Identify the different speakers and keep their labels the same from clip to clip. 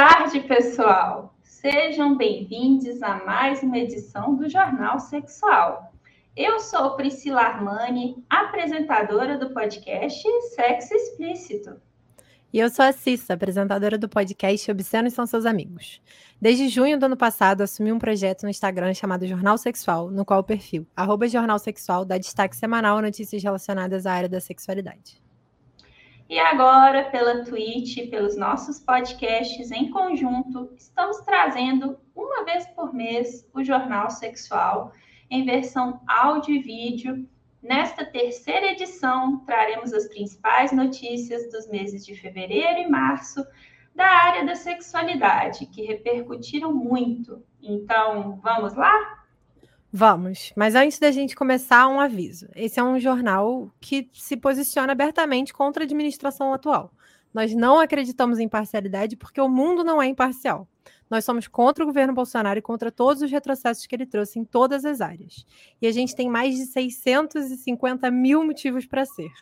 Speaker 1: tarde, pessoal. Sejam bem-vindos a mais uma edição do Jornal Sexual. Eu sou Priscila Armani, apresentadora do podcast Sexo Explícito.
Speaker 2: E eu sou a Cissa, apresentadora do podcast Obscenos São Seus Amigos. Desde junho do ano passado, assumi um projeto no Instagram chamado Jornal Sexual, no qual o perfil, Jornal Sexual, dá destaque semanal a notícias relacionadas à área da sexualidade.
Speaker 1: E agora, pela Twitch, pelos nossos podcasts em conjunto, estamos trazendo uma vez por mês o Jornal Sexual em versão áudio e vídeo Nesta terceira edição, traremos as principais notícias dos meses de fevereiro e março da área da sexualidade, que repercutiram muito. Então, vamos lá?
Speaker 2: Vamos, mas antes da gente começar, um aviso. Esse é um jornal que se posiciona abertamente contra a administração atual. Nós não acreditamos em parcialidade porque o mundo não é imparcial. Nós somos contra o governo Bolsonaro e contra todos os retrocessos que ele trouxe em todas as áreas. E a gente tem mais de 650 mil motivos para ser.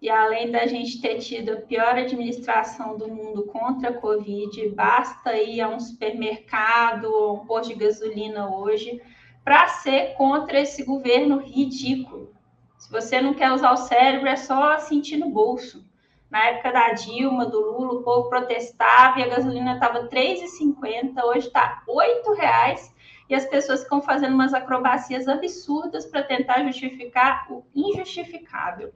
Speaker 1: E além da gente ter tido a pior administração do mundo contra a Covid, basta ir a um supermercado ou um posto de gasolina hoje para ser contra esse governo ridículo. Se você não quer usar o cérebro, é só sentir no bolso. Na época da Dilma, do Lula, o povo protestava e a gasolina estava R$ 3,50, hoje está R$ 8,00 e as pessoas ficam fazendo umas acrobacias absurdas para tentar justificar o injustificável.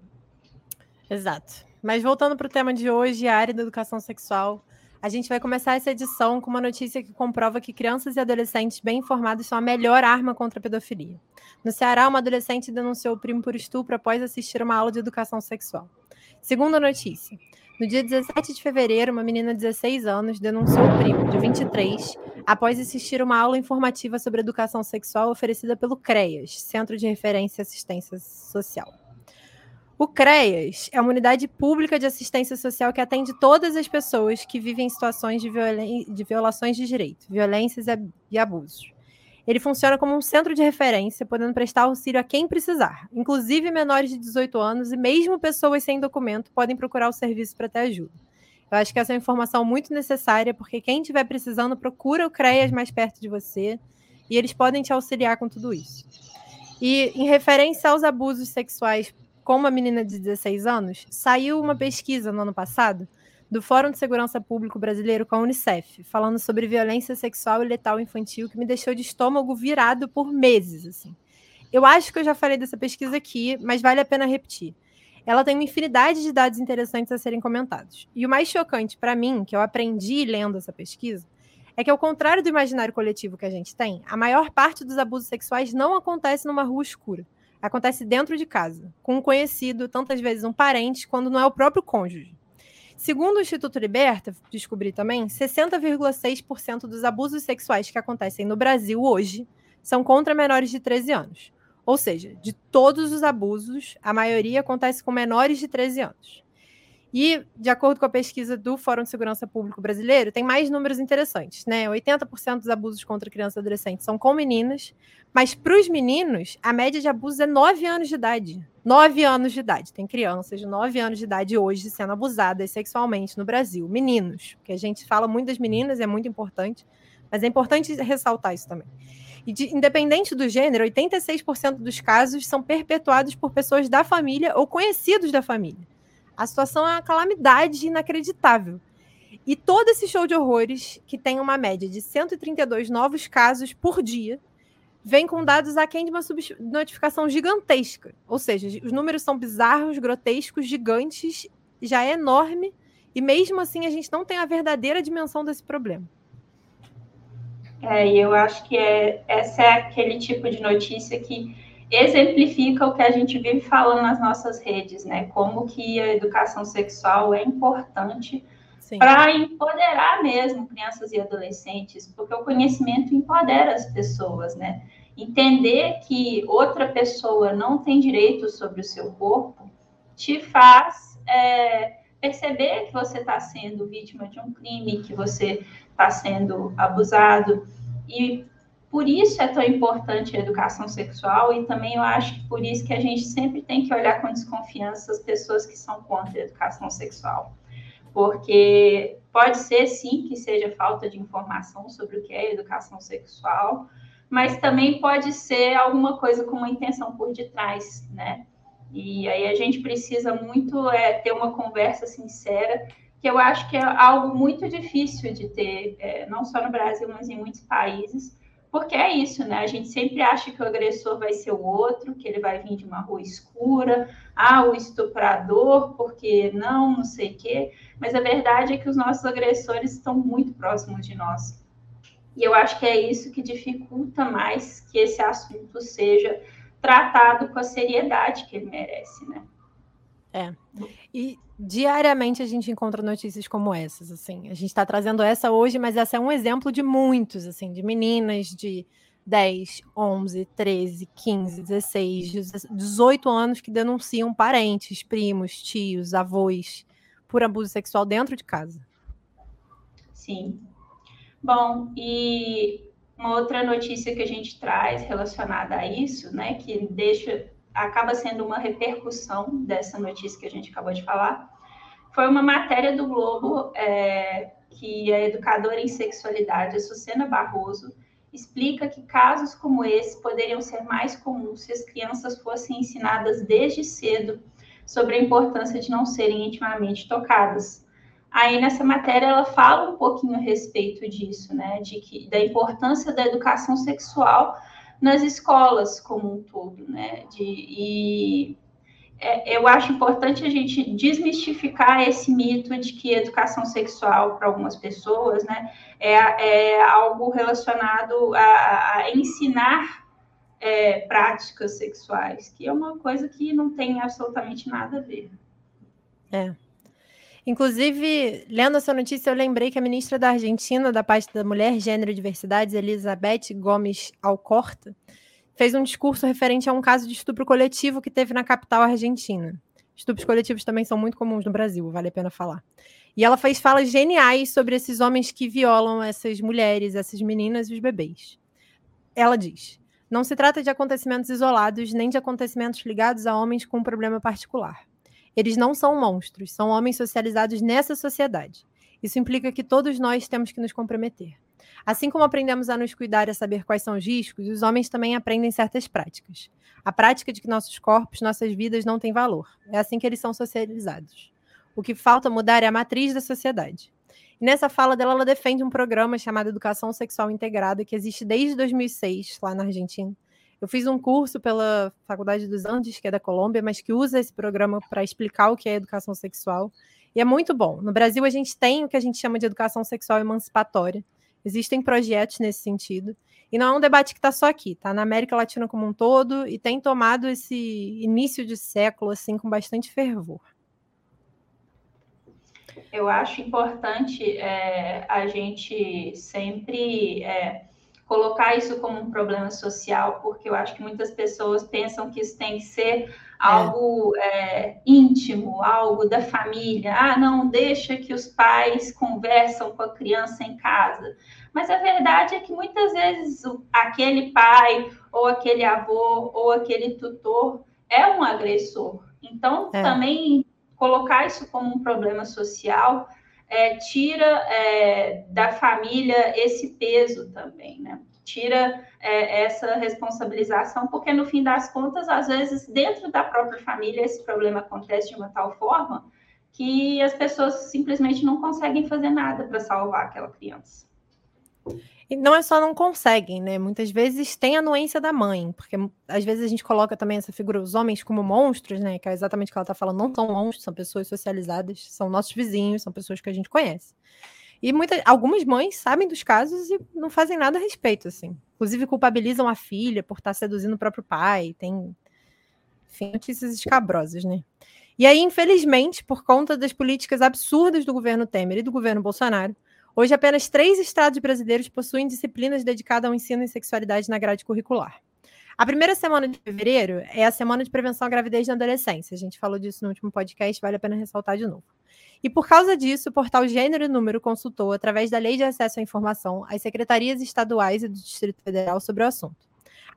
Speaker 2: Exato. Mas voltando para o tema de hoje, a área da educação sexual, a gente vai começar essa edição com uma notícia que comprova que crianças e adolescentes bem informados são a melhor arma contra a pedofilia. No Ceará, uma adolescente denunciou o primo por estupro após assistir uma aula de educação sexual. Segunda notícia. No dia 17 de fevereiro, uma menina de 16 anos denunciou o primo, de 23, após assistir uma aula informativa sobre educação sexual oferecida pelo CREAS, Centro de Referência e Assistência Social. O CREAS é uma unidade pública de assistência social que atende todas as pessoas que vivem em situações de, de violações de direito, violências e abusos. Ele funciona como um centro de referência, podendo prestar auxílio a quem precisar, inclusive menores de 18 anos e mesmo pessoas sem documento podem procurar o serviço para ter ajuda. Eu acho que essa é uma informação muito necessária, porque quem estiver precisando, procura o CREAS mais perto de você e eles podem te auxiliar com tudo isso. E em referência aos abusos sexuais com uma menina de 16 anos, saiu uma pesquisa no ano passado do Fórum de Segurança Público Brasileiro com a Unicef, falando sobre violência sexual e letal infantil, que me deixou de estômago virado por meses. Assim. Eu acho que eu já falei dessa pesquisa aqui, mas vale a pena repetir. Ela tem uma infinidade de dados interessantes a serem comentados. E o mais chocante para mim, que eu aprendi lendo essa pesquisa, é que, ao contrário do imaginário coletivo que a gente tem, a maior parte dos abusos sexuais não acontece numa rua escura. Acontece dentro de casa, com um conhecido, tantas vezes um parente, quando não é o próprio cônjuge. Segundo o Instituto Liberta, descobri também, 60,6% dos abusos sexuais que acontecem no Brasil hoje são contra menores de 13 anos. Ou seja, de todos os abusos, a maioria acontece com menores de 13 anos. E, de acordo com a pesquisa do Fórum de Segurança Público Brasileiro, tem mais números interessantes, né? 80% dos abusos contra crianças e adolescentes são com meninas, mas para os meninos, a média de abusos é 9 anos de idade. 9 anos de idade. Tem crianças de 9 anos de idade hoje sendo abusadas sexualmente no Brasil. Meninos, que a gente fala muito das meninas, é muito importante, mas é importante ressaltar isso também. E de, independente do gênero, 86% dos casos são perpetuados por pessoas da família ou conhecidos da família. A situação é uma calamidade inacreditável. E todo esse show de horrores, que tem uma média de 132 novos casos por dia, vem com dados aquém de uma notificação gigantesca. Ou seja, os números são bizarros, grotescos, gigantes, já é enorme, e mesmo assim a gente não tem a verdadeira dimensão desse problema.
Speaker 1: É, e eu acho que é, essa é aquele tipo de notícia que exemplifica o que a gente vive falando nas nossas redes, né? Como que a educação sexual é importante para empoderar mesmo crianças e adolescentes, porque o conhecimento empodera as pessoas, né? Entender que outra pessoa não tem direito sobre o seu corpo te faz é, perceber que você está sendo vítima de um crime, que você está sendo abusado. E por isso é tão importante a educação sexual e também eu acho que por isso que a gente sempre tem que olhar com desconfiança as pessoas que são contra a educação sexual. porque pode ser sim que seja falta de informação sobre o que é educação sexual, mas também pode ser alguma coisa com uma intenção por detrás, né? E aí a gente precisa muito é, ter uma conversa sincera, que eu acho que é algo muito difícil de ter, é, não só no Brasil, mas em muitos países, porque é isso, né? A gente sempre acha que o agressor vai ser o outro, que ele vai vir de uma rua escura, ah, o estuprador, porque não, não sei o quê. Mas a verdade é que os nossos agressores estão muito próximos de nós. E eu acho que é isso que dificulta mais que esse assunto seja tratado com a seriedade que ele merece, né?
Speaker 2: É. E diariamente a gente encontra notícias como essas, assim. A gente está trazendo essa hoje, mas essa é um exemplo de muitos, assim, de meninas de 10, 11, 13, 15, 16, 18 anos que denunciam parentes, primos, tios, avós por abuso sexual dentro de casa.
Speaker 1: Sim. Bom, e uma outra notícia que a gente traz relacionada a isso, né, que deixa acaba sendo uma repercussão dessa notícia que a gente acabou de falar, foi uma matéria do Globo é, que a educadora em sexualidade, a Sucena Barroso, explica que casos como esse poderiam ser mais comuns se as crianças fossem ensinadas desde cedo sobre a importância de não serem intimamente tocadas. Aí nessa matéria ela fala um pouquinho a respeito disso, né, de que da importância da educação sexual nas escolas como um todo, né? De, e é, eu acho importante a gente desmistificar esse mito de que educação sexual para algumas pessoas, né, é, é algo relacionado a, a ensinar é, práticas sexuais, que é uma coisa que não tem absolutamente nada a ver.
Speaker 2: É. Inclusive, lendo essa notícia, eu lembrei que a ministra da Argentina, da parte da Mulher, Gênero e Diversidades, Elizabeth Gomes Alcorta, fez um discurso referente a um caso de estupro coletivo que teve na capital argentina. Estupros coletivos também são muito comuns no Brasil, vale a pena falar. E ela fez falas geniais sobre esses homens que violam essas mulheres, essas meninas e os bebês. Ela diz: não se trata de acontecimentos isolados, nem de acontecimentos ligados a homens com um problema particular. Eles não são monstros, são homens socializados nessa sociedade. Isso implica que todos nós temos que nos comprometer. Assim como aprendemos a nos cuidar e a saber quais são os riscos, os homens também aprendem certas práticas. A prática de que nossos corpos, nossas vidas não têm valor. É assim que eles são socializados. O que falta mudar é a matriz da sociedade. E nessa fala dela, ela defende um programa chamado Educação Sexual Integrada, que existe desde 2006, lá na Argentina, eu fiz um curso pela Faculdade dos Andes, que é da Colômbia, mas que usa esse programa para explicar o que é educação sexual. E é muito bom. No Brasil, a gente tem o que a gente chama de educação sexual emancipatória. Existem projetos nesse sentido. E não é um debate que está só aqui, está na América Latina como um todo e tem tomado esse início de século assim com bastante fervor.
Speaker 1: Eu acho importante é, a gente sempre é, colocar isso como um problema social, porque eu acho que muitas pessoas pensam que isso tem que ser é. algo é, íntimo, algo da família. Ah, não, deixa que os pais conversam com a criança em casa. Mas a verdade é que muitas vezes aquele pai, ou aquele avô, ou aquele tutor é um agressor. Então, é. também colocar isso como um problema social é, tira é, da família esse peso também, né? Tira é, essa responsabilização, porque no fim das contas, às vezes, dentro da própria família, esse problema acontece de uma tal forma que as pessoas simplesmente não conseguem fazer nada para salvar aquela criança.
Speaker 2: E não é só não conseguem, né? Muitas vezes tem a anuência da mãe, porque às vezes a gente coloca também essa figura, os homens como monstros, né? Que é exatamente o que ela está falando, não são monstros, são pessoas socializadas, são nossos vizinhos, são pessoas que a gente conhece. E muitas, algumas mães sabem dos casos e não fazem nada a respeito, assim. Inclusive culpabilizam a filha por estar seduzindo o próprio pai, tem enfim, notícias escabrosas, né? E aí, infelizmente, por conta das políticas absurdas do governo Temer e do governo Bolsonaro, Hoje, apenas três estados brasileiros possuem disciplinas dedicadas ao ensino em sexualidade na grade curricular. A primeira semana de fevereiro é a semana de prevenção à gravidez na adolescência. A gente falou disso no último podcast, vale a pena ressaltar de novo. E por causa disso, o portal Gênero e Número consultou, através da Lei de Acesso à Informação, as secretarias estaduais e do Distrito Federal sobre o assunto.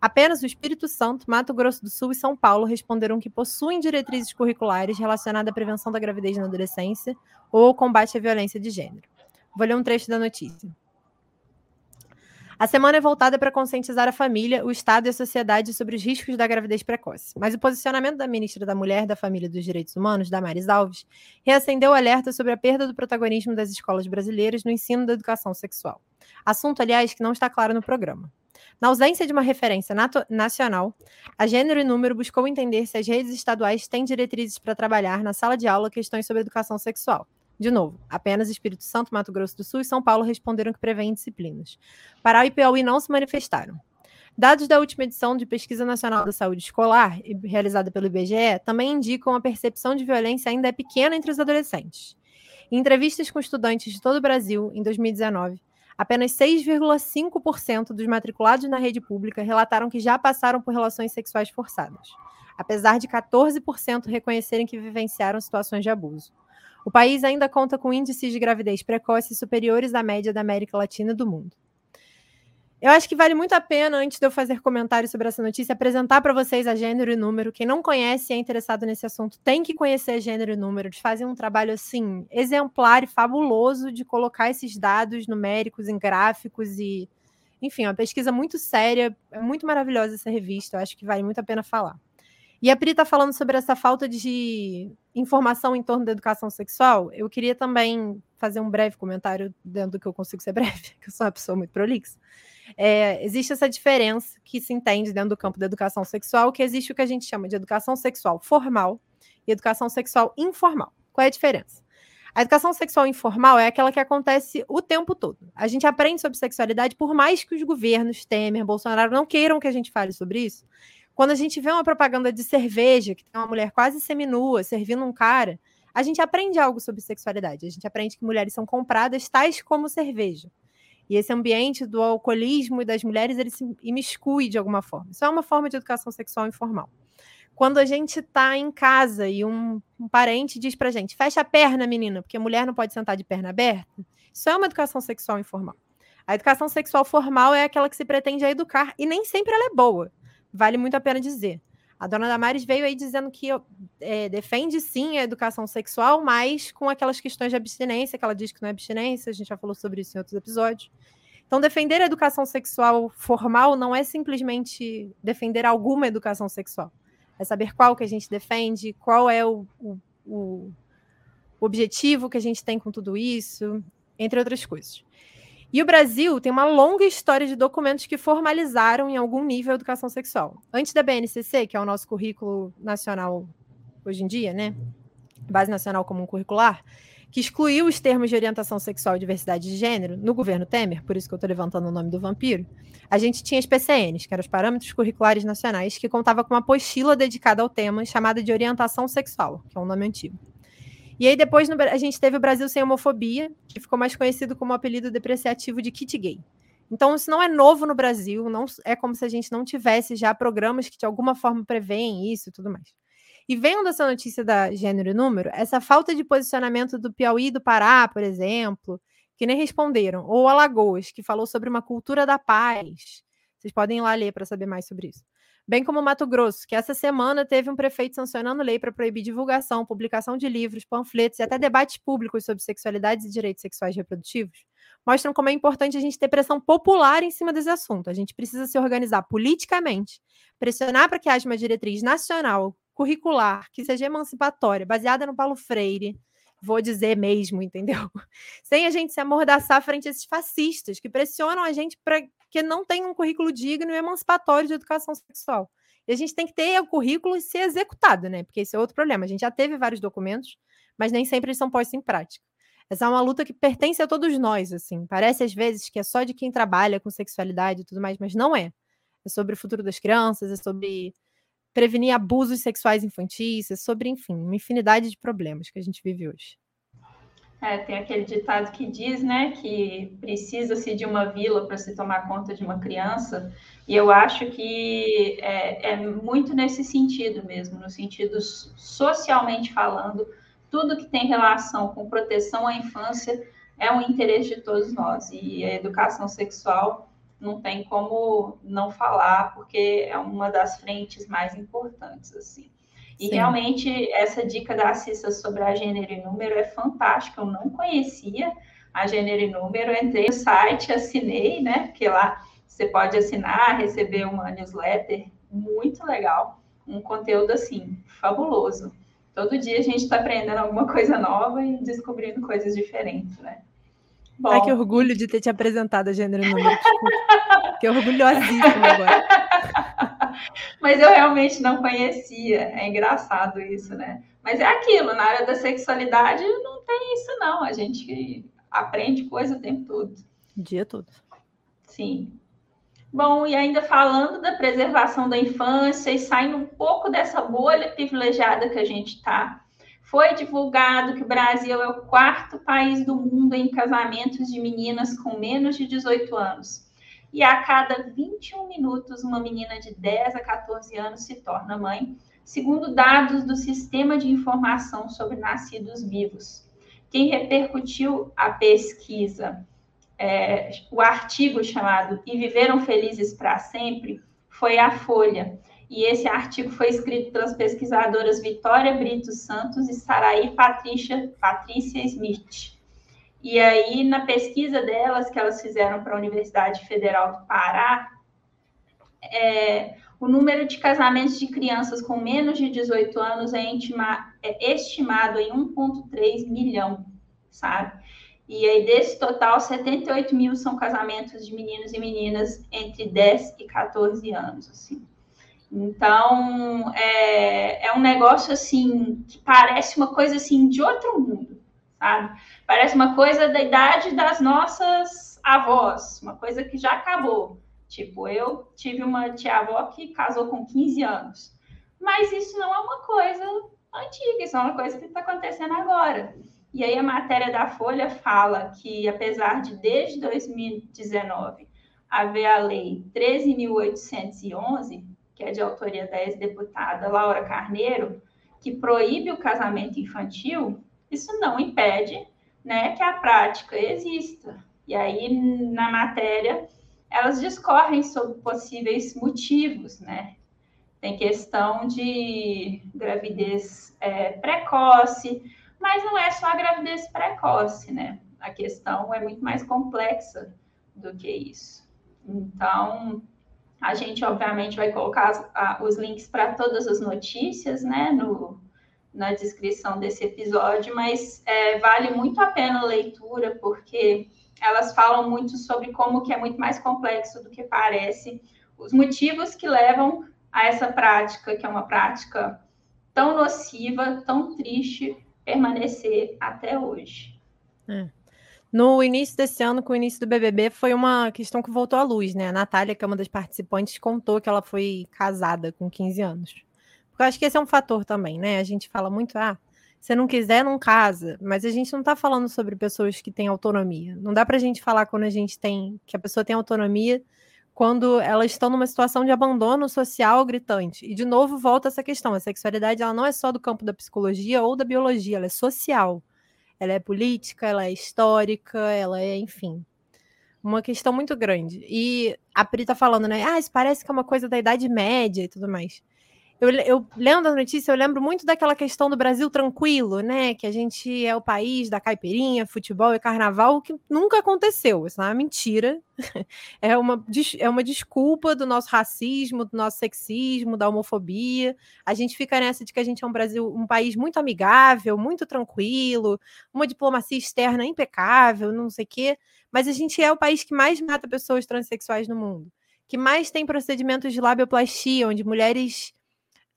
Speaker 2: Apenas o Espírito Santo, Mato Grosso do Sul e São Paulo responderam que possuem diretrizes curriculares relacionadas à prevenção da gravidez na adolescência ou ao combate à violência de gênero. Vou ler um trecho da notícia. A semana é voltada para conscientizar a família, o Estado e a sociedade sobre os riscos da gravidez precoce. Mas o posicionamento da ministra da Mulher, da Família e dos Direitos Humanos, Damares Alves, reacendeu o alerta sobre a perda do protagonismo das escolas brasileiras no ensino da educação sexual. Assunto, aliás, que não está claro no programa. Na ausência de uma referência nacional, a Gênero e Número buscou entender se as redes estaduais têm diretrizes para trabalhar na sala de aula questões sobre educação sexual. De novo, apenas Espírito Santo, Mato Grosso do Sul e São Paulo responderam que prevêem disciplinas. Pará e Piauí não se manifestaram. Dados da última edição de Pesquisa Nacional da Saúde Escolar, realizada pelo IBGE, também indicam a percepção de violência ainda é pequena entre os adolescentes. Em entrevistas com estudantes de todo o Brasil, em 2019, apenas 6,5% dos matriculados na rede pública relataram que já passaram por relações sexuais forçadas, apesar de 14% reconhecerem que vivenciaram situações de abuso. O país ainda conta com índices de gravidez precoce superiores à média da América Latina e do mundo. Eu acho que vale muito a pena, antes de eu fazer comentários sobre essa notícia, apresentar para vocês a gênero e número. Quem não conhece e é interessado nesse assunto tem que conhecer gênero e número. Eles fazem um trabalho assim exemplar e fabuloso de colocar esses dados numéricos em gráficos e, enfim, uma pesquisa muito séria. É muito maravilhosa essa revista. Eu acho que vale muito a pena falar. E a Pri está falando sobre essa falta de informação em torno da educação sexual. Eu queria também fazer um breve comentário dentro do que eu consigo ser breve, que eu sou uma pessoa muito prolixa. É, existe essa diferença que se entende dentro do campo da educação sexual, que existe o que a gente chama de educação sexual formal e educação sexual informal. Qual é a diferença? A educação sexual informal é aquela que acontece o tempo todo. A gente aprende sobre sexualidade, por mais que os governos, Temer, Bolsonaro, não queiram que a gente fale sobre isso, quando a gente vê uma propaganda de cerveja, que tem uma mulher quase seminua servindo um cara, a gente aprende algo sobre sexualidade. A gente aprende que mulheres são compradas tais como cerveja. E esse ambiente do alcoolismo e das mulheres, ele se imiscui de alguma forma. Isso é uma forma de educação sexual informal. Quando a gente está em casa e um, um parente diz pra gente, fecha a perna, menina, porque mulher não pode sentar de perna aberta, isso é uma educação sexual informal. A educação sexual formal é aquela que se pretende educar, e nem sempre ela é boa vale muito a pena dizer. A dona Damares veio aí dizendo que é, defende sim a educação sexual, mas com aquelas questões de abstinência, que ela diz que não é abstinência, a gente já falou sobre isso em outros episódios. Então, defender a educação sexual formal não é simplesmente defender alguma educação sexual. É saber qual que a gente defende, qual é o, o, o objetivo que a gente tem com tudo isso, entre outras coisas. E o Brasil tem uma longa história de documentos que formalizaram em algum nível a educação sexual. Antes da BNCC, que é o nosso currículo nacional hoje em dia, né? Base Nacional Comum Curricular, que excluiu os termos de orientação sexual e diversidade de gênero no governo Temer, por isso que eu estou levantando o nome do vampiro, a gente tinha as PCNs, que eram os Parâmetros Curriculares Nacionais, que contava com uma apostila dedicada ao tema chamada de orientação sexual, que é um nome antigo. E aí depois no, a gente teve o Brasil Sem Homofobia, que ficou mais conhecido como apelido depreciativo de kit gay. Então isso não é novo no Brasil, não é como se a gente não tivesse já programas que de alguma forma preveem isso e tudo mais. E vendo dessa notícia da gênero e número, essa falta de posicionamento do Piauí e do Pará, por exemplo, que nem responderam, ou Alagoas, que falou sobre uma cultura da paz. Vocês podem ir lá ler para saber mais sobre isso bem como Mato Grosso, que essa semana teve um prefeito sancionando lei para proibir divulgação, publicação de livros, panfletos e até debates públicos sobre sexualidades e direitos sexuais reprodutivos, mostram como é importante a gente ter pressão popular em cima desse assunto. A gente precisa se organizar politicamente, pressionar para que haja uma diretriz nacional, curricular, que seja emancipatória, baseada no Paulo Freire, vou dizer mesmo, entendeu? Sem a gente se amordaçar frente a esses fascistas que pressionam a gente para que não tenha um currículo digno e emancipatório de educação sexual. E a gente tem que ter o currículo e ser executado, né? Porque esse é outro problema. A gente já teve vários documentos, mas nem sempre eles são postos em prática. Essa é uma luta que pertence a todos nós, assim. Parece às vezes que é só de quem trabalha com sexualidade e tudo mais, mas não é. É sobre o futuro das crianças, é sobre prevenir abusos sexuais infantis, é sobre, enfim, uma infinidade de problemas que a gente vive hoje.
Speaker 1: É, tem aquele ditado que diz, né, que precisa-se de uma vila para se tomar conta de uma criança, e eu acho que é, é, muito nesse sentido mesmo, no sentido socialmente falando, tudo que tem relação com proteção à infância é um interesse de todos nós, e a educação sexual não tem como não falar, porque é uma das frentes mais importantes, assim. E Sim. realmente essa dica da Cissa sobre a gênero e número é fantástica, eu não conhecia a gênero e número, entrei no site, assinei, né? Porque lá você pode assinar, receber uma newsletter muito legal, um conteúdo assim, fabuloso. Todo dia a gente está aprendendo alguma coisa nova e descobrindo coisas diferentes, né?
Speaker 2: Bom. Ai, que orgulho de ter te apresentado a gênero número. que orgulhosíssimo agora.
Speaker 1: Mas eu realmente não conhecia. É engraçado isso, né? Mas é aquilo, na área da sexualidade não tem isso, não. A gente aprende coisa o tempo todo.
Speaker 2: O dia todo.
Speaker 1: Sim. Bom, e ainda falando da preservação da infância e saindo um pouco dessa bolha privilegiada que a gente está, foi divulgado que o Brasil é o quarto país do mundo em casamentos de meninas com menos de 18 anos. E a cada 21 minutos, uma menina de 10 a 14 anos se torna mãe, segundo dados do Sistema de Informação sobre Nascidos Vivos. Quem repercutiu a pesquisa é, o artigo chamado E Viveram Felizes para Sempre foi a Folha. E esse artigo foi escrito pelas pesquisadoras Vitória Brito Santos e Saraí Patrícia, Patrícia Smith. E aí, na pesquisa delas, que elas fizeram para a Universidade Federal do Pará, é, o número de casamentos de crianças com menos de 18 anos é, intima, é estimado em 1,3 milhão, sabe? E aí, desse total, 78 mil são casamentos de meninos e meninas entre 10 e 14 anos, assim. Então, é, é um negócio, assim, que parece uma coisa, assim, de outro mundo, sabe? Parece uma coisa da idade das nossas avós, uma coisa que já acabou. Tipo, eu tive uma tia-avó que casou com 15 anos. Mas isso não é uma coisa antiga, isso é uma coisa que está acontecendo agora. E aí a matéria da Folha fala que, apesar de desde 2019 haver a lei 13.811, que é de autoria da ex-deputada Laura Carneiro, que proíbe o casamento infantil, isso não impede né, que a prática exista. E aí, na matéria, elas discorrem sobre possíveis motivos, né? Tem questão de gravidez é, precoce, mas não é só a gravidez precoce, né? A questão é muito mais complexa do que isso. Então, a gente obviamente vai colocar as, os links para todas as notícias, né, no, na descrição desse episódio, mas é, vale muito a pena a leitura, porque elas falam muito sobre como que é muito mais complexo do que parece, os motivos que levam a essa prática, que é uma prática tão nociva, tão triste permanecer até hoje. É.
Speaker 2: No início desse ano, com o início do BBB, foi uma questão que voltou à luz, né? A Natália, que é uma das participantes, contou que ela foi casada com 15 anos. Porque eu acho que esse é um fator também, né? A gente fala muito, ah, se não quiser, não casa. Mas a gente não está falando sobre pessoas que têm autonomia. Não dá para a gente falar quando a gente tem que a pessoa tem autonomia quando elas estão numa situação de abandono social gritante. E de novo volta essa questão, a sexualidade ela não é só do campo da psicologia ou da biologia, ela é social. Ela é política, ela é histórica, ela é, enfim, uma questão muito grande. E a Pri está falando, né? Ah, isso parece que é uma coisa da Idade Média e tudo mais. Eu, eu lendo a notícia, eu lembro muito daquela questão do Brasil tranquilo, né? Que a gente é o país da caipirinha, futebol e carnaval, que nunca aconteceu. Isso é uma mentira. É uma, é uma desculpa do nosso racismo, do nosso sexismo, da homofobia. A gente fica nessa de que a gente é um Brasil, um país muito amigável, muito tranquilo, uma diplomacia externa impecável, não sei o quê. Mas a gente é o país que mais mata pessoas transexuais no mundo, que mais tem procedimentos de labioplastia, onde mulheres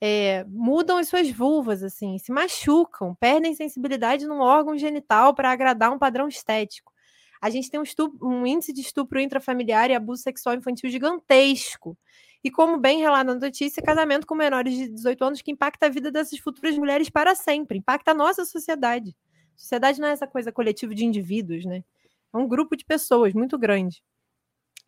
Speaker 2: é, mudam as suas vulvas, assim, se machucam, perdem sensibilidade no órgão genital para agradar um padrão estético. A gente tem um, estupro, um, índice de estupro intrafamiliar e abuso sexual infantil gigantesco. E como bem relata na notícia, casamento com menores de 18 anos que impacta a vida dessas futuras mulheres para sempre, impacta a nossa sociedade. Sociedade não é essa coisa coletiva de indivíduos, né? É um grupo de pessoas muito grande.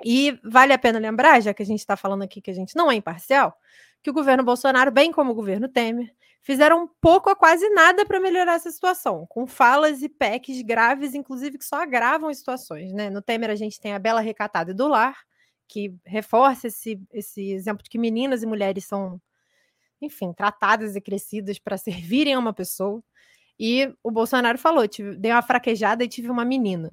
Speaker 2: E vale a pena lembrar, já que a gente está falando aqui que a gente não é imparcial, que o governo Bolsonaro, bem como o governo Temer, fizeram pouco a quase nada para melhorar essa situação, com falas e PECs graves, inclusive, que só agravam as situações. Né? No Temer, a gente tem a Bela Recatada do Lar, que reforça esse, esse exemplo de que meninas e mulheres são, enfim, tratadas e crescidas para servirem a uma pessoa. E o Bolsonaro falou: tive, dei uma fraquejada e tive uma menina.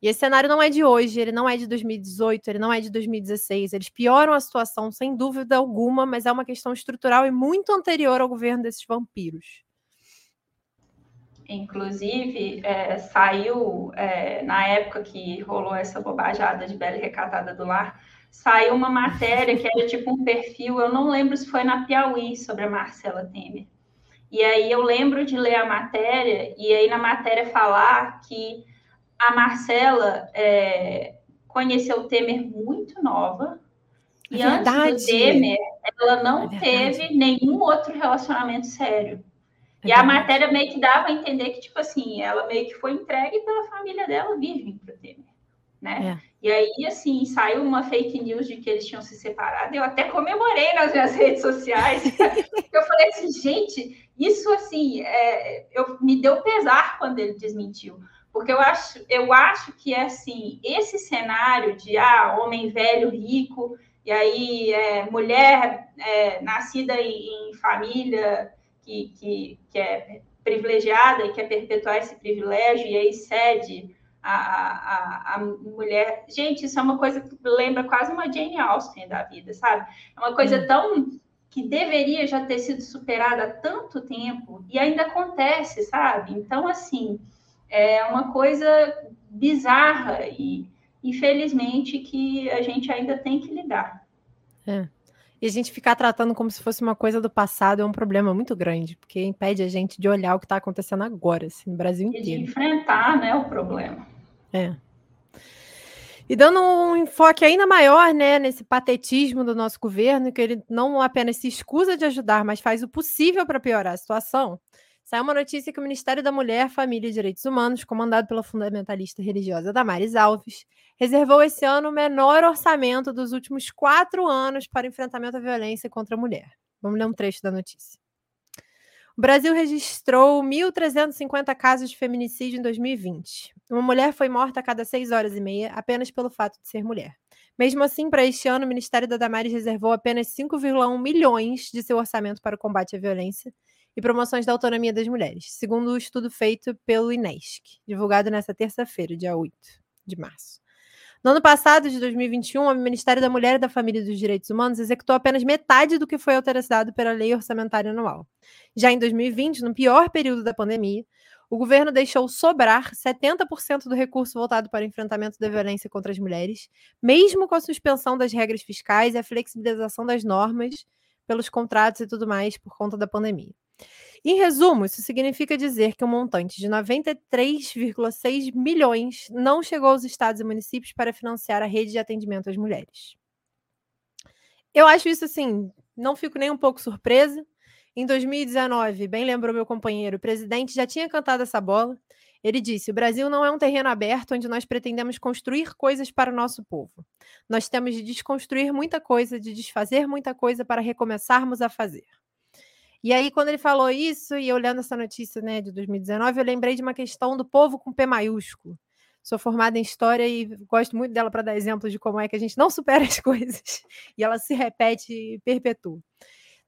Speaker 2: E esse cenário não é de hoje, ele não é de 2018, ele não é de 2016. Eles pioram a situação, sem dúvida alguma, mas é uma questão estrutural e muito anterior ao governo desses vampiros.
Speaker 1: Inclusive, é, saiu, é, na época que rolou essa bobajada de Bela Recatada do Lar, saiu uma matéria que era tipo um perfil, eu não lembro se foi na Piauí, sobre a Marcela Temer. E aí eu lembro de ler a matéria, e aí na matéria falar que a Marcela é, conheceu o Temer muito nova, é e verdade. antes do Temer, ela não é teve nenhum outro relacionamento sério. É e a matéria meio que dava a entender que, tipo assim, ela meio que foi entregue pela família dela virgem para o Temer, né? É. E aí, assim, saiu uma fake news de que eles tinham se separado. Eu até comemorei nas minhas redes sociais. eu falei assim, gente, isso, assim, é, eu, me deu pesar quando ele desmentiu. Porque eu acho, eu acho que, assim, esse cenário de, ah, homem velho, rico, e aí é, mulher é, nascida em, em família que, que, que é privilegiada e quer perpetuar esse privilégio e aí cede a, a, a, mulher. Gente, isso é uma coisa que lembra quase uma Jane Austen da vida, sabe? É uma coisa hum. tão que deveria já ter sido superada há tanto tempo e ainda acontece, sabe? Então, assim, é uma coisa bizarra e, infelizmente, que a gente ainda tem que lidar.
Speaker 2: É. E a gente ficar tratando como se fosse uma coisa do passado é um problema muito grande, porque impede a gente de olhar o que está acontecendo agora, assim, no Brasil inteiro. E
Speaker 1: de enfrentar né, o problema.
Speaker 2: É. E dando um enfoque ainda maior né, nesse patetismo do nosso governo, que ele não apenas se escusa de ajudar, mas faz o possível para piorar a situação, saiu uma notícia que o Ministério da Mulher, Família e Direitos Humanos, comandado pela fundamentalista religiosa Damares Alves, reservou esse ano o menor orçamento dos últimos quatro anos para enfrentamento à violência contra a mulher. Vamos ler um trecho da notícia. O Brasil registrou 1.350 casos de feminicídio em 2020. Uma mulher foi morta a cada seis horas e meia apenas pelo fato de ser mulher. Mesmo assim, para este ano, o Ministério da Damares reservou apenas 5,1 milhões de seu orçamento para o combate à violência e promoções da autonomia das mulheres, segundo o um estudo feito pelo INESC, divulgado nesta terça-feira, dia 8 de março. No ano passado, de 2021, o Ministério da Mulher e da Família e dos Direitos Humanos executou apenas metade do que foi autorizado pela Lei Orçamentária Anual. Já em 2020, no pior período da pandemia, o governo deixou sobrar 70% do recurso voltado para o enfrentamento da violência contra as mulheres, mesmo com a suspensão das regras fiscais e a flexibilização das normas pelos contratos e tudo mais por conta da pandemia. Em resumo, isso significa dizer que um montante de 93,6 milhões não chegou aos estados e municípios para financiar a rede de atendimento às mulheres. Eu acho isso assim, não fico nem um pouco surpresa. Em 2019, bem lembrou meu companheiro, o presidente já tinha cantado essa bola. Ele disse: o Brasil não é um terreno aberto onde nós pretendemos construir coisas para o nosso povo. Nós temos de desconstruir muita coisa, de desfazer muita coisa para recomeçarmos a fazer. E aí, quando ele falou isso, e olhando essa notícia né, de 2019, eu lembrei de uma questão do povo com P maiúsculo. Sou formada em história e gosto muito dela para dar exemplos de como é que a gente não supera as coisas e ela se repete e perpetua.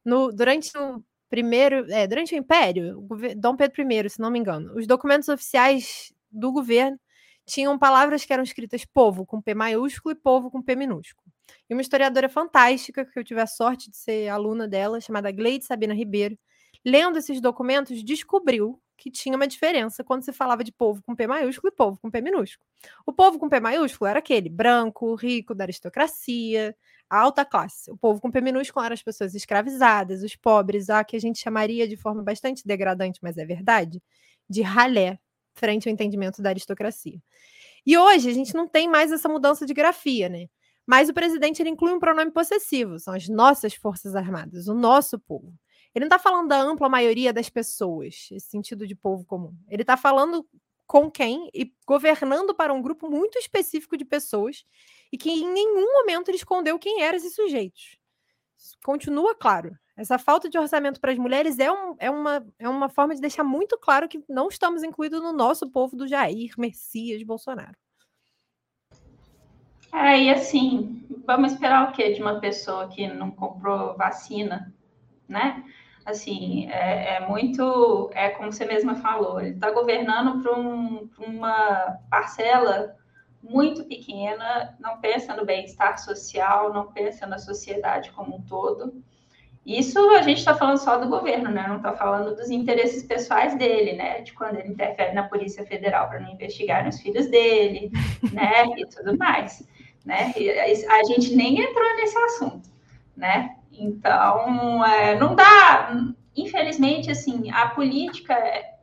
Speaker 2: No, durante o primeiro, é, durante o Império, o Dom Pedro I, se não me engano, os documentos oficiais do governo tinham palavras que eram escritas povo com P maiúsculo e povo com P minúsculo. E uma historiadora fantástica, que eu tive a sorte de ser aluna dela, chamada Gleide Sabina Ribeiro, lendo esses documentos, descobriu que tinha uma diferença quando se falava de povo com P maiúsculo e povo com P minúsculo. O povo com P maiúsculo era aquele branco, rico, da aristocracia, alta classe. O povo com P minúsculo eram as pessoas escravizadas, os pobres, a que a gente chamaria de forma bastante degradante, mas é verdade, de ralé, frente ao entendimento da aristocracia. E hoje a gente não tem mais essa mudança de grafia, né? Mas o presidente ele inclui um pronome possessivo, são as nossas forças armadas, o nosso povo. Ele não está falando da ampla maioria das pessoas, esse sentido de povo comum. Ele está falando com quem e governando para um grupo muito específico de pessoas e que em nenhum momento ele escondeu quem eram esses sujeitos. Continua claro. Essa falta de orçamento para as mulheres é, um, é, uma, é uma forma de deixar muito claro que não estamos incluídos no nosso povo do Jair Messias Bolsonaro.
Speaker 1: É, e assim, vamos esperar o quê de uma pessoa que não comprou vacina, né? Assim, é, é muito, é como você mesma falou, ele está governando para um, uma parcela muito pequena, não pensa no bem-estar social, não pensa na sociedade como um todo. Isso a gente está falando só do governo, né? Não está falando dos interesses pessoais dele, né? De quando ele interfere na Polícia Federal para não investigar os filhos dele, né? E tudo mais, né? A gente nem entrou nesse assunto, né? Então, é, não dá. Infelizmente, assim, a política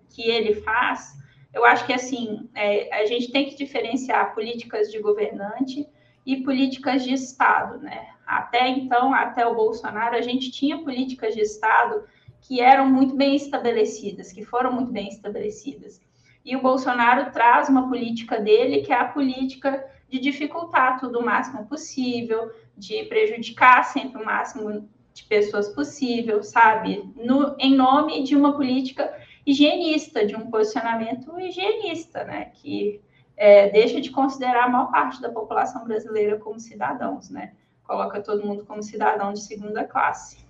Speaker 1: que ele faz, eu acho que assim, é, a gente tem que diferenciar políticas de governante e políticas de Estado, né? Até então, até o Bolsonaro, a gente tinha políticas de Estado que eram muito bem estabelecidas, que foram muito bem estabelecidas. E o Bolsonaro traz uma política dele, que é a política de dificultar tudo o máximo possível, de prejudicar sempre o máximo de pessoas possível, sabe? No, em nome de uma política higienista, de um posicionamento higienista, né? Que é, deixa de considerar a maior parte da população brasileira como cidadãos, né? Coloca todo mundo como cidadão de segunda classe.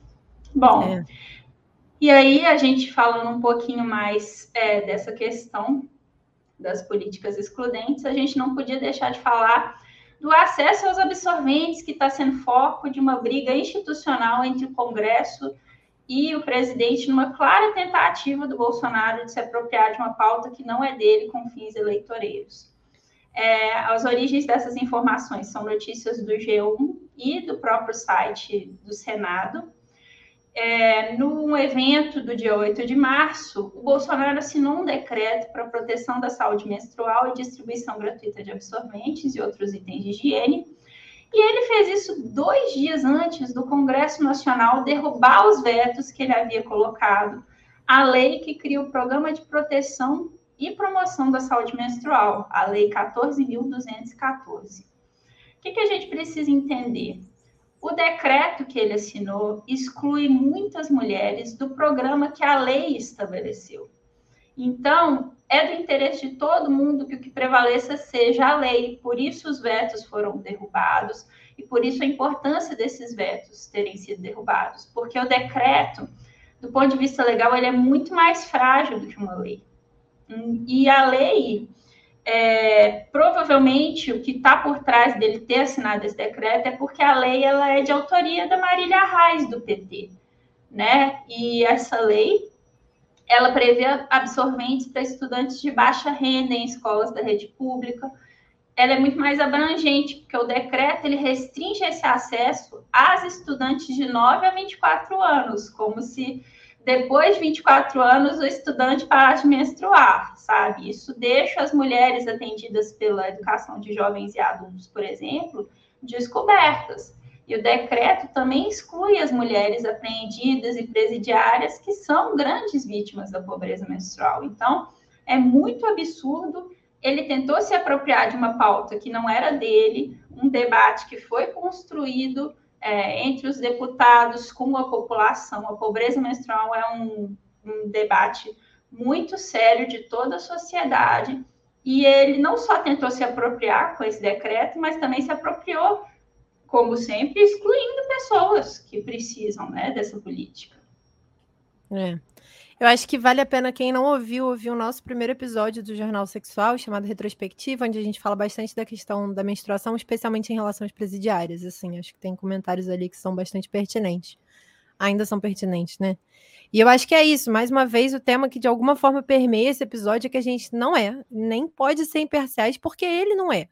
Speaker 1: Bom, é. e aí a gente falando um pouquinho mais é, dessa questão das políticas excludentes, a gente não podia deixar de falar do acesso aos absorventes, que está sendo foco de uma briga institucional entre o Congresso e o presidente, numa clara tentativa do Bolsonaro de se apropriar de uma pauta que não é dele com fins eleitoreiros. É, as origens dessas informações são notícias do G1 e do próprio site do Senado. É, num evento do dia 8 de março, o Bolsonaro assinou um decreto para proteção da saúde menstrual e distribuição gratuita de absorventes e outros itens de higiene. E ele fez isso dois dias antes do Congresso Nacional derrubar os vetos que ele havia colocado à lei que cria o Programa de Proteção e Promoção da Saúde Menstrual, a Lei 14.214. O que, que a gente precisa entender? O decreto que ele assinou exclui muitas mulheres do programa que a lei estabeleceu. Então, é do interesse de todo mundo que o que prevaleça seja a lei, por isso os vetos foram derrubados e por isso a importância desses vetos terem sido derrubados, porque o decreto, do ponto de vista legal, ele é muito mais frágil do que uma lei. E a lei, é, provavelmente, o que está por trás dele ter assinado esse decreto é porque a lei ela é de autoria da Marília Reis, do PT. Né? E essa lei ela prevê absorventes para estudantes de baixa renda em escolas da rede pública. Ela é muito mais abrangente, porque o decreto ele restringe esse acesso às estudantes de 9 a 24 anos, como se depois de 24 anos, o estudante para de menstruar, sabe? Isso deixa as mulheres atendidas pela educação de jovens e adultos, por exemplo, descobertas. E o decreto também exclui as mulheres apreendidas e presidiárias, que são grandes vítimas da pobreza menstrual. Então, é muito absurdo. Ele tentou se apropriar de uma pauta que não era dele, um debate que foi construído é, entre os deputados com a população. A pobreza menstrual é um, um debate muito sério de toda a sociedade. E ele não só tentou se apropriar com esse decreto, mas também se apropriou, como sempre, excluindo pessoas que precisam né, dessa política.
Speaker 2: É. Eu acho que vale a pena quem não ouviu, ouvir o nosso primeiro episódio do Jornal Sexual, chamado Retrospectiva, onde a gente fala bastante da questão da menstruação, especialmente em relação às presidiárias. Assim, acho que tem comentários ali que são bastante pertinentes. Ainda são pertinentes, né? E eu acho que é isso. Mais uma vez, o tema que de alguma forma permeia esse episódio é que a gente não é, nem pode ser imparciais, porque ele não é.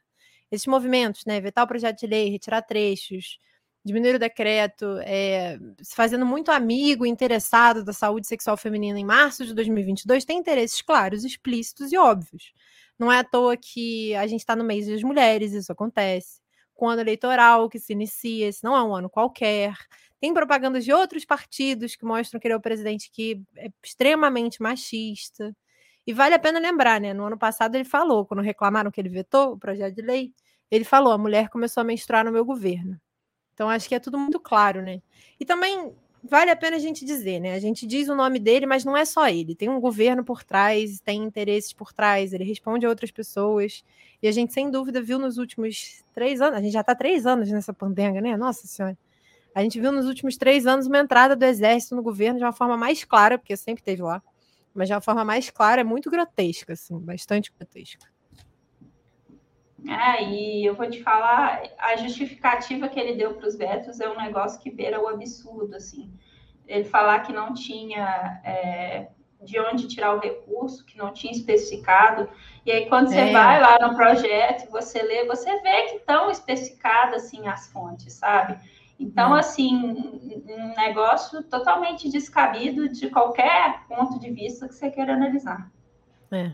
Speaker 2: Esses movimentos, né? Vetar o projeto de lei, retirar trechos, diminuir o decreto, é, se fazendo muito amigo, interessado da saúde sexual feminina em março de 2022, tem interesses claros, explícitos e óbvios. Não é à toa que a gente está no mês das mulheres, isso acontece. Com o ano eleitoral que se inicia, esse não é um ano qualquer. Tem propagandas de outros partidos que mostram que ele é o presidente que é extremamente machista. E vale a pena lembrar, né? No ano passado ele falou, quando reclamaram que ele vetou o projeto de lei, ele falou: a mulher começou a menstruar no meu governo. Então, acho que é tudo muito claro, né? E também vale a pena a gente dizer, né? A gente diz o nome dele, mas não é só ele. Tem um governo por trás, tem interesses por trás, ele responde a outras pessoas. E a gente, sem dúvida, viu nos últimos três anos, a gente já está três anos nessa pandemia, né? Nossa Senhora. A gente viu nos últimos três anos uma entrada do exército no governo de uma forma mais clara, porque sempre teve lá, mas de uma forma mais clara, é muito grotesca, assim, bastante grotesca.
Speaker 1: É, e eu vou te falar, a justificativa que ele deu para os vetos é um negócio que beira o absurdo, assim. Ele falar que não tinha é, de onde tirar o recurso, que não tinha especificado. E aí, quando você é. vai lá no projeto, você lê, você vê que estão especificadas, assim, as fontes, sabe? Então, é. assim, um negócio totalmente descabido de qualquer ponto de vista que você queira analisar.
Speaker 2: É.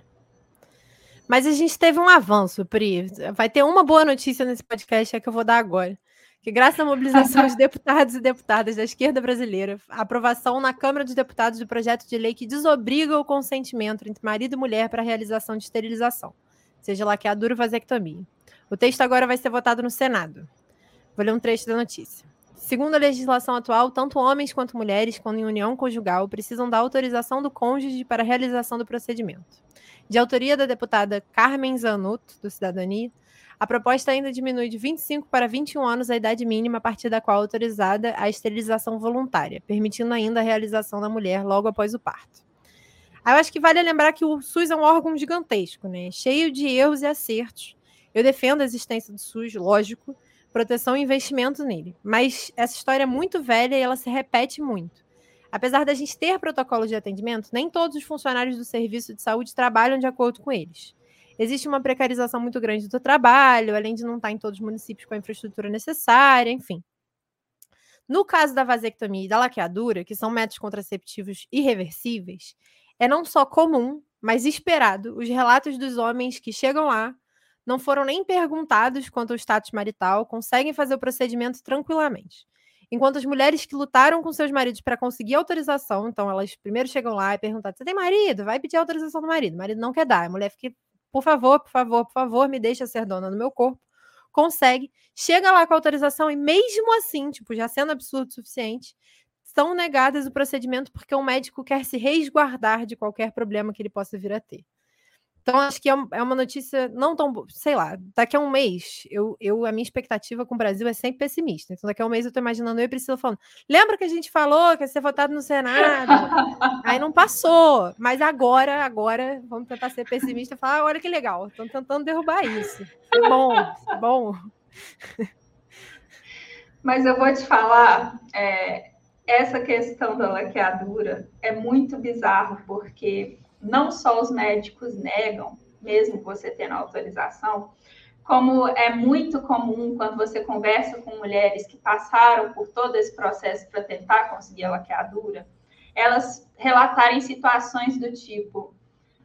Speaker 2: Mas a gente teve um avanço, Pri. Vai ter uma boa notícia nesse podcast é que eu vou dar agora. Que graças à mobilização de deputados e deputadas da esquerda brasileira, a aprovação na Câmara dos Deputados do projeto de lei que desobriga o consentimento entre marido e mulher para a realização de esterilização, seja laqueadura ou vasectomia. O texto agora vai ser votado no Senado. Vou ler um trecho da notícia. Segundo a legislação atual, tanto homens quanto mulheres, quando em união conjugal, precisam da autorização do cônjuge para a realização do procedimento de autoria da deputada Carmen Zanotto, do Cidadania, a proposta ainda diminui de 25 para 21 anos a idade mínima a partir da qual é autorizada a esterilização voluntária, permitindo ainda a realização da mulher logo após o parto. Eu acho que vale lembrar que o SUS é um órgão gigantesco, né? cheio de erros e acertos. Eu defendo a existência do SUS, lógico, proteção e investimento nele. Mas essa história é muito velha e ela se repete muito. Apesar da gente ter protocolos de atendimento, nem todos os funcionários do serviço de saúde trabalham de acordo com eles. Existe uma precarização muito grande do trabalho, além de não estar em todos os municípios com a infraestrutura necessária, enfim. No caso da vasectomia e da laqueadura, que são métodos contraceptivos irreversíveis, é não só comum, mas esperado os relatos dos homens que chegam lá, não foram nem perguntados quanto ao status marital, conseguem fazer o procedimento tranquilamente. Enquanto as mulheres que lutaram com seus maridos para conseguir autorização, então elas primeiro chegam lá e perguntam: Você tem marido? Vai pedir autorização do marido. O marido não quer dar. A mulher fica: Por favor, por favor, por favor, me deixa ser dona do meu corpo. Consegue, chega lá com autorização e, mesmo assim, tipo, já sendo absurdo o suficiente, são negadas o procedimento porque o médico quer se resguardar de qualquer problema que ele possa vir a ter. Então, acho que é, é uma notícia não tão. Sei lá, daqui a um mês, eu, eu, a minha expectativa com o Brasil é sempre pessimista. Então, daqui a um mês eu estou imaginando eu e Priscila falando: lembra que a gente falou que ia ser votado no Senado? Aí não passou. Mas agora, agora, vamos tentar ser pessimista e falar: ah, olha que legal, estão tentando derrubar isso. Foi bom, foi bom.
Speaker 1: Mas eu vou te falar, é, essa questão da laqueadura é muito bizarro, porque não só os médicos negam, mesmo você tendo autorização, como é muito comum quando você conversa com mulheres que passaram por todo esse processo para tentar conseguir a laqueadura, elas relatarem situações do tipo: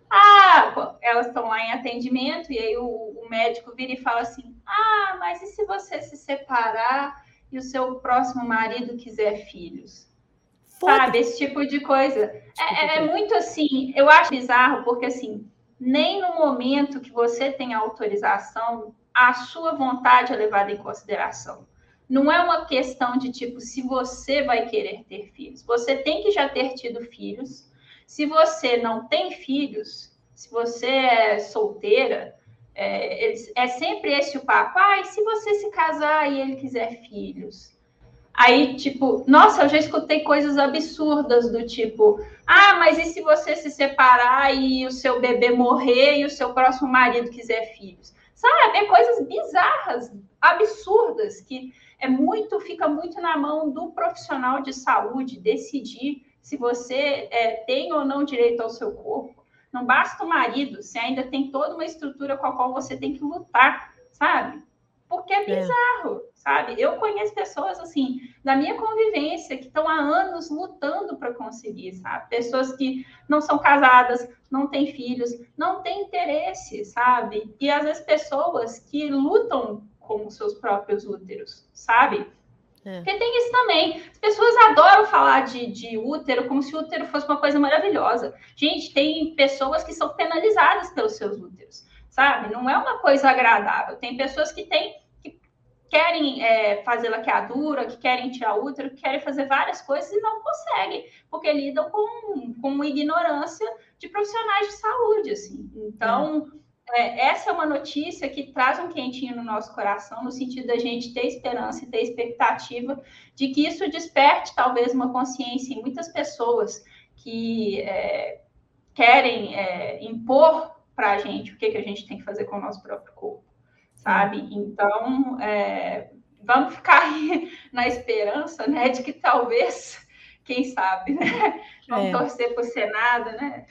Speaker 1: ah, elas estão lá em atendimento e aí o, o médico vira e fala assim: ah, mas e se você se separar e o seu próximo marido quiser filhos? Sabe, esse tipo de coisa. É, é, muito assim, eu acho bizarro, porque assim, nem no momento que você tem autorização, a sua vontade é levada em consideração. Não é uma questão de tipo, se você vai querer ter filhos. Você tem que já ter tido filhos. Se você não tem filhos, se você é solteira, é, é sempre esse o papo. Ah, e se você se casar e ele quiser filhos? Aí, tipo, nossa, eu já escutei coisas absurdas do tipo, ah, mas e se você se separar e o seu bebê morrer e o seu próximo marido quiser filhos? Sabe? É coisas bizarras, absurdas, que é muito, fica muito na mão do profissional de saúde decidir se você é, tem ou não direito ao seu corpo. Não basta o marido, você ainda tem toda uma estrutura com a qual você tem que lutar, sabe? Porque é, é. bizarro. É sabe? Eu conheço pessoas assim, da minha convivência, que estão há anos lutando para conseguir, sabe? Pessoas que não são casadas, não têm filhos, não têm interesse, sabe? E às vezes pessoas que lutam com os seus próprios úteros, sabe? É. Porque tem isso também. As pessoas adoram falar de, de útero como se o útero fosse uma coisa maravilhosa. Gente, tem pessoas que são penalizadas pelos seus úteros, sabe? Não é uma coisa agradável. Tem pessoas que têm querem é, fazer laqueadura, que querem tirar útero, que querem fazer várias coisas e não conseguem, porque lidam com, com ignorância de profissionais de saúde, assim. Então, é, essa é uma notícia que traz um quentinho no nosso coração, no sentido da gente ter esperança e ter expectativa de que isso desperte talvez uma consciência em muitas pessoas que é, querem é, impor para a gente o que, que a gente tem que fazer com o nosso próprio corpo sabe? Então, é, vamos ficar aí na esperança, né, de que talvez, quem sabe, né? Vamos é. torcer por ser nada, né?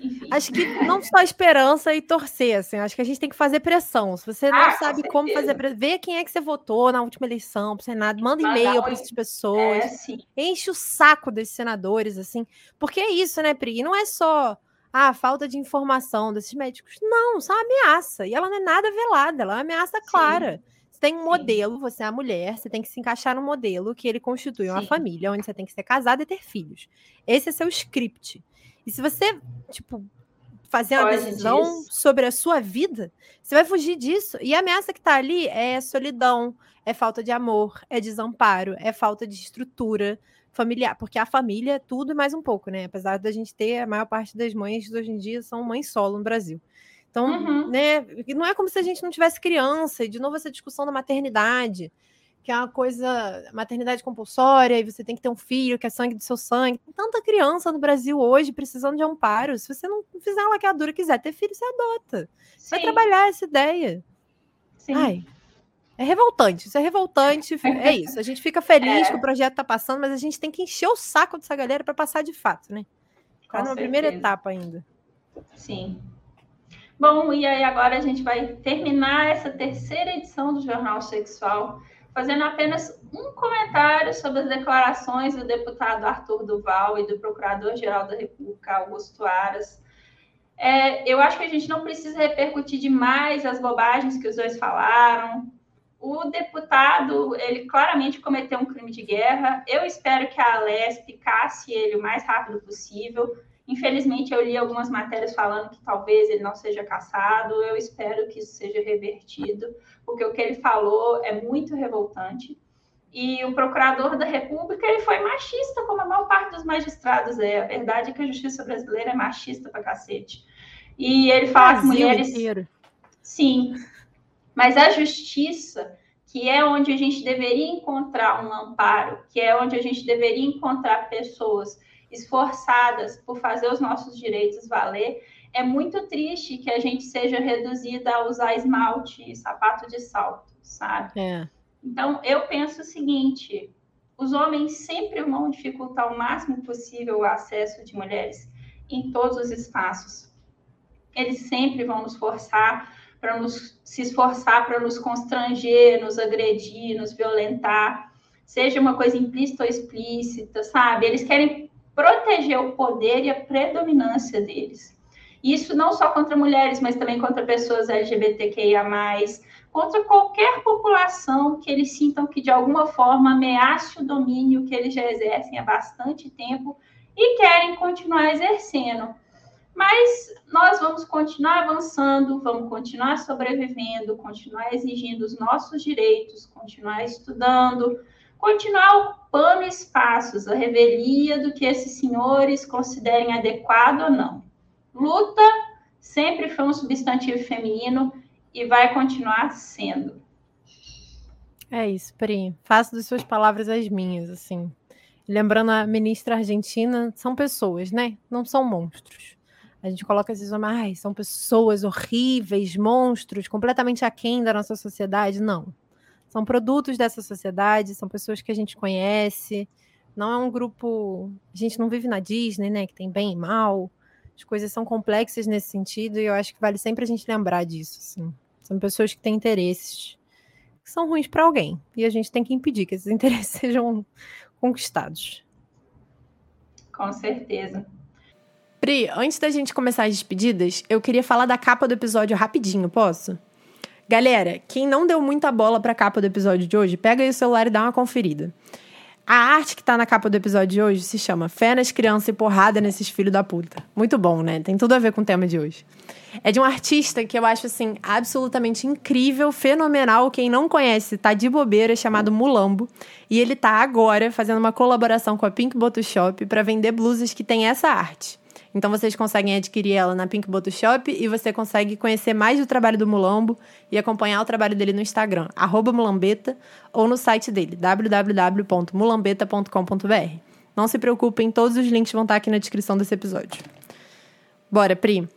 Speaker 2: Enfim. Acho que não só esperança e torcer, assim, acho que a gente tem que fazer pressão. Se você não ah, sabe com como fazer pressão, vê quem é que você votou na última eleição para o Senado, manda e-mail para essas pessoas, é, enche o saco desses senadores, assim, porque é isso, né, Pri? Não é só ah, falta de informação desses médicos. Não, isso é uma ameaça. E ela não é nada velada, ela é uma ameaça clara. Sim. Você tem um modelo, Sim. você é a mulher, você tem que se encaixar no modelo que ele constitui Sim. uma família, onde você tem que ser casada e ter filhos. Esse é seu script. E se você, tipo, fazer uma decisão disso. sobre a sua vida, você vai fugir disso. E a ameaça que está ali é solidão, é falta de amor, é desamparo, é falta de estrutura familiar, porque a família é tudo e mais um pouco, né? Apesar da gente ter a maior parte das mães hoje em dia são mães solo no Brasil. Então, uhum. né, não é como se a gente não tivesse criança, e de novo essa discussão da maternidade, que é uma coisa, maternidade compulsória, e você tem que ter um filho que é sangue do seu sangue. Tem tanta criança no Brasil hoje precisando de amparo. Se você não fizer uma laqueadura e quiser ter filho, você adota. Você vai trabalhar essa ideia. Sim. Ai, é revoltante, isso é revoltante. É isso. A gente fica feliz é. que o projeto está passando, mas a gente tem que encher o saco dessa galera para passar de fato, né? Está numa primeira etapa ainda.
Speaker 1: Sim. Bom, e aí agora a gente vai terminar essa terceira edição do Jornal Sexual, fazendo apenas um comentário sobre as declarações do deputado Arthur Duval e do Procurador-Geral da República, Augusto Aras. É, eu acho que a gente não precisa repercutir demais as bobagens que os dois falaram, o deputado, ele claramente cometeu um crime de guerra. Eu espero que a Alesp casse ele o mais rápido possível. Infelizmente, eu li algumas matérias falando que talvez ele não seja caçado. Eu espero que isso seja revertido, porque o que ele falou é muito revoltante. E o procurador da República, ele foi machista, como a maior parte dos magistrados é. A verdade é que a justiça brasileira é machista pra cacete. E ele fala Brasil que mulheres... Inteiro. Sim, mas a justiça, que é onde a gente deveria encontrar um amparo, que é onde a gente deveria encontrar pessoas esforçadas por fazer os nossos direitos valer, é muito triste que a gente seja reduzida a usar esmalte e sapato de salto, sabe? É. Então, eu penso o seguinte: os homens sempre vão dificultar o máximo possível o acesso de mulheres em todos os espaços. Eles sempre vão nos forçar para nos se esforçar para nos constranger, nos agredir, nos violentar, seja uma coisa implícita ou explícita, sabe? Eles querem proteger o poder e a predominância deles. Isso não só contra mulheres, mas também contra pessoas LGBTQIA+, contra qualquer população que eles sintam que de alguma forma ameace o domínio que eles já exercem há bastante tempo e querem continuar exercendo. Mas nós vamos continuar avançando, vamos continuar sobrevivendo, continuar exigindo os nossos direitos, continuar estudando, continuar ocupando espaços, a revelia do que esses senhores considerem adequado ou não. Luta sempre foi um substantivo feminino e vai continuar sendo.
Speaker 2: É isso, Pri. Faço das suas palavras as minhas, assim. Lembrando a ministra argentina, são pessoas, né? Não são monstros. A gente coloca esses homens, ai, são pessoas horríveis, monstros, completamente aquém da nossa sociedade. Não. São produtos dessa sociedade, são pessoas que a gente conhece. Não é um grupo. A gente não vive na Disney, né? Que tem bem e mal. As coisas são complexas nesse sentido e eu acho que vale sempre a gente lembrar disso. Assim. São pessoas que têm interesses que são ruins para alguém e a gente tem que impedir que esses interesses sejam conquistados.
Speaker 1: Com certeza.
Speaker 2: Pri, antes da gente começar as despedidas, eu queria falar da capa do episódio rapidinho, posso? Galera, quem não deu muita bola pra capa do episódio de hoje, pega aí o celular e dá uma conferida. A arte que tá na capa do episódio de hoje se chama Fé nas crianças e porrada nesses filhos da puta. Muito bom, né? Tem tudo a ver com o tema de hoje. É de um artista que eu acho, assim, absolutamente incrível, fenomenal. Quem não conhece, tá de bobeira, chamado Mulambo. E ele tá agora fazendo uma colaboração com a Pink Bottle Shop para vender blusas que tem essa arte. Então vocês conseguem adquirir ela na Pink Bottle Shop e você consegue conhecer mais do trabalho do Mulambo e acompanhar o trabalho dele no Instagram, mulambeta, ou no site dele, www.mulambeta.com.br. Não se preocupem, todos os links vão estar aqui na descrição desse episódio. Bora, Pri!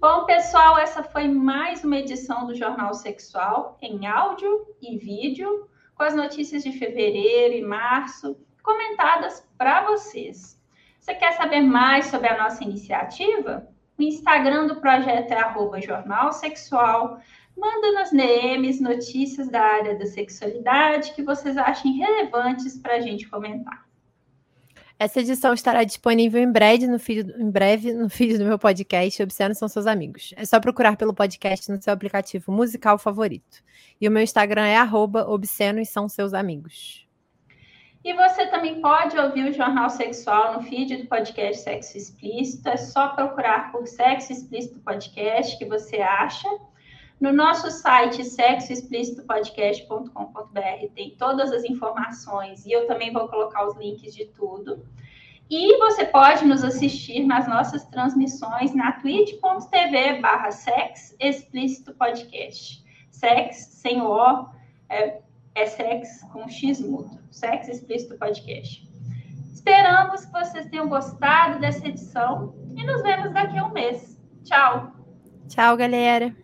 Speaker 1: Bom, pessoal, essa foi mais uma edição do Jornal Sexual em áudio e vídeo, com as notícias de fevereiro e março comentadas para vocês. Você quer saber mais sobre a nossa iniciativa? O Instagram do projeto é arroba Jornal Sexual. Manda nas DMs notícias da área da sexualidade que vocês achem relevantes para a gente comentar.
Speaker 2: Essa edição estará disponível em breve no feed, em breve no feed do meu podcast Obscenos São Seus Amigos. É só procurar pelo podcast no seu aplicativo musical favorito. E o meu Instagram é arroba São Seus Amigos.
Speaker 1: E você também pode ouvir o Jornal Sexual no feed do podcast Sexo Explícito. É só procurar por Sexo Explícito Podcast que você acha. No nosso site sexoexplicitopodcast.com.br tem todas as informações e eu também vou colocar os links de tudo. E você pode nos assistir nas nossas transmissões na twitch.tv barra sex explícito podcast. Sex sem O, é, é sex com X mudo. Sex explícito podcast. Esperamos que vocês tenham gostado dessa edição e nos vemos daqui a um mês. Tchau!
Speaker 2: Tchau, galera!